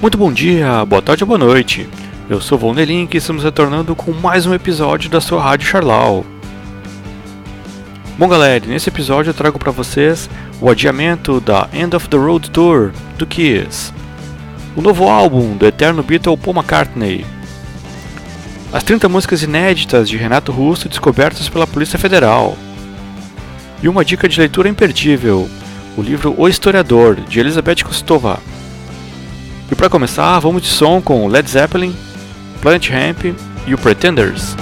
Muito bom dia, boa tarde ou boa noite. Eu sou Von Delink e estamos retornando com mais um episódio da sua Rádio Charlau. Bom galera, nesse episódio eu trago para vocês o adiamento da End of the Road Tour do Kiss, o novo álbum do eterno Beatle Paul McCartney, as 30 músicas inéditas de Renato Russo descobertas pela Polícia Federal, e uma dica de leitura imperdível, o livro O Historiador, de Elizabeth Kostova. E para começar, vamos de som com Led Zeppelin, Planet Hemp e o Pretenders.